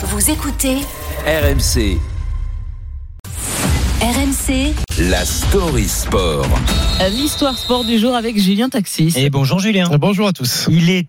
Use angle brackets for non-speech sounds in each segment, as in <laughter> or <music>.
Vous écoutez RMC, RMC la story sport. L'histoire sport du jour avec Julien Taxis. Et bonjour Julien. Bonjour à tous. Il est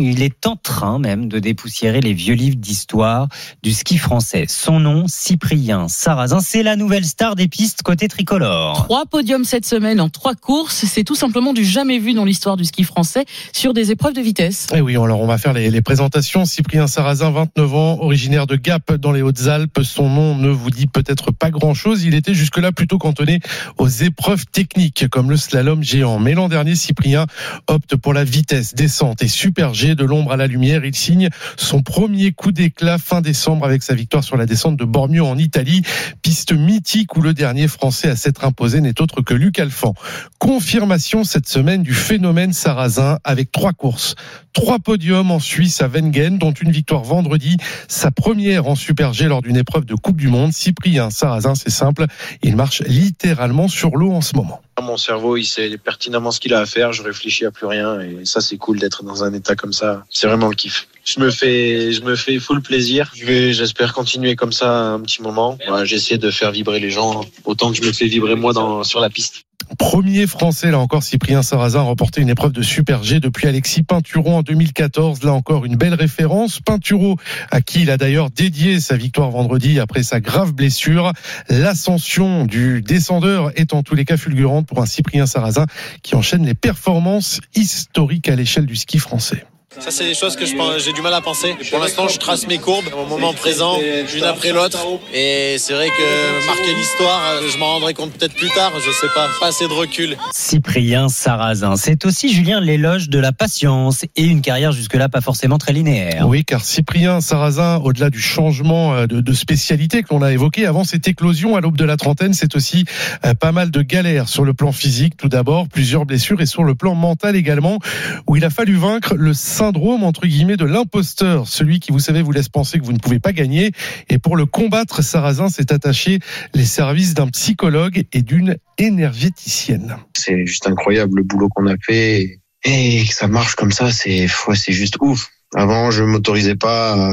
il est en train même de dépoussiérer les vieux livres d'histoire du ski français. Son nom, Cyprien Sarrazin, c'est la nouvelle star des pistes côté tricolore. Trois podiums cette semaine en trois courses, c'est tout simplement du jamais vu dans l'histoire du ski français sur des épreuves de vitesse. Et oui, alors on va faire les, les présentations. Cyprien Sarrazin, 29 ans, originaire de Gap dans les Hautes-Alpes. Son nom ne vous dit peut-être pas grand-chose. Il était jusque-là plutôt cantonné aux épreuves techniques comme le slalom géant. Mais l'an dernier, Cyprien opte pour la vitesse, descente et super G de l'ombre à la lumière. Il signe son premier coup d'éclat fin décembre avec sa victoire sur la descente de Bormio en Italie. Piste mythique où le dernier Français à s'être imposé n'est autre que Luc Alphand. Confirmation cette semaine du phénomène sarrasin avec trois courses. Trois podiums en Suisse à Wengen, dont une victoire vendredi. Sa première en Super G lors d'une épreuve de Coupe du Monde. Cyprien Sarrazin, c'est simple. Il marche littéralement sur l'eau en ce moment. Mon cerveau, il sait pertinemment ce qu'il a à faire. Je réfléchis à plus rien et ça, c'est cool d'être dans un état comme ça. C'est vraiment le kiff. Je me fais, je me fais full plaisir. Je vais, j'espère continuer comme ça un petit moment. Ouais, J'essaie de faire vibrer les gens autant que je me fais vibrer moi dans, sur la piste. Premier français, là encore, Cyprien Sarrazin a remporté une épreuve de Super G depuis Alexis Pinturo en 2014. Là encore, une belle référence. Pinturo, à qui il a d'ailleurs dédié sa victoire vendredi après sa grave blessure. L'ascension du descendeur est en tous les cas fulgurante pour un Cyprien Sarrazin qui enchaîne les performances historiques à l'échelle du ski français. Ça, c'est des choses que j'ai du mal à penser. Pour l'instant, je trace mes courbes au moment présent, une après l'autre. Et c'est vrai que marquer l'histoire, je m'en rendrai compte peut-être plus tard. Je sais pas, pas assez de recul. Cyprien Sarrazin, c'est aussi Julien l'éloge de la patience et une carrière jusque-là pas forcément très linéaire. Oui, car Cyprien Sarrazin, au-delà du changement euh, de, de spécialité que l'on a évoqué avant cette éclosion à l'aube de la trentaine, c'est aussi euh, pas mal de galères sur le plan physique tout d'abord, plusieurs blessures et sur le plan mental également, où il a fallu vaincre le syndrome entre guillemets de l'imposteur, celui qui vous savez vous laisse penser que vous ne pouvez pas gagner. Et pour le combattre, Sarrazin s'est attaché les services d'un psychologue et d'une énergéticienne. C'est juste incroyable le boulot qu'on a fait. Et que ça marche comme ça, c'est, ouais, c'est juste ouf. Avant, je m'autorisais pas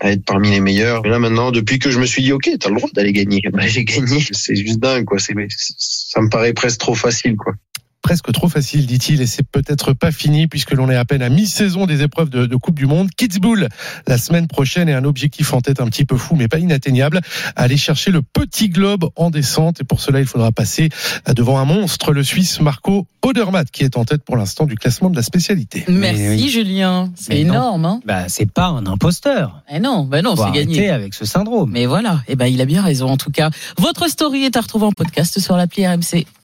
à, être parmi les meilleurs. Mais là, maintenant, depuis que je me suis dit, OK, t'as le droit d'aller gagner. <laughs> Bah, j'ai gagné. C'est juste dingue, quoi. Ça me paraît presque trop facile, quoi. Presque trop facile, dit-il, et c'est peut-être pas fini puisque l'on est à peine à mi-saison des épreuves de, de Coupe du Monde. Kitzbühel la semaine prochaine et un objectif en tête un petit peu fou mais pas inatteignable, aller chercher le petit globe en descente et pour cela il faudra passer devant un monstre, le Suisse Marco Odermatt qui est en tête pour l'instant du classement de la spécialité. Merci oui. Julien, c'est énorme. Hein Bah, c'est pas un imposteur. eh non, ben non, c'est gagné. avec ce syndrome. Mais voilà, eh ben il a bien raison en tout cas. Votre story est à retrouver en podcast sur l'appli RMC.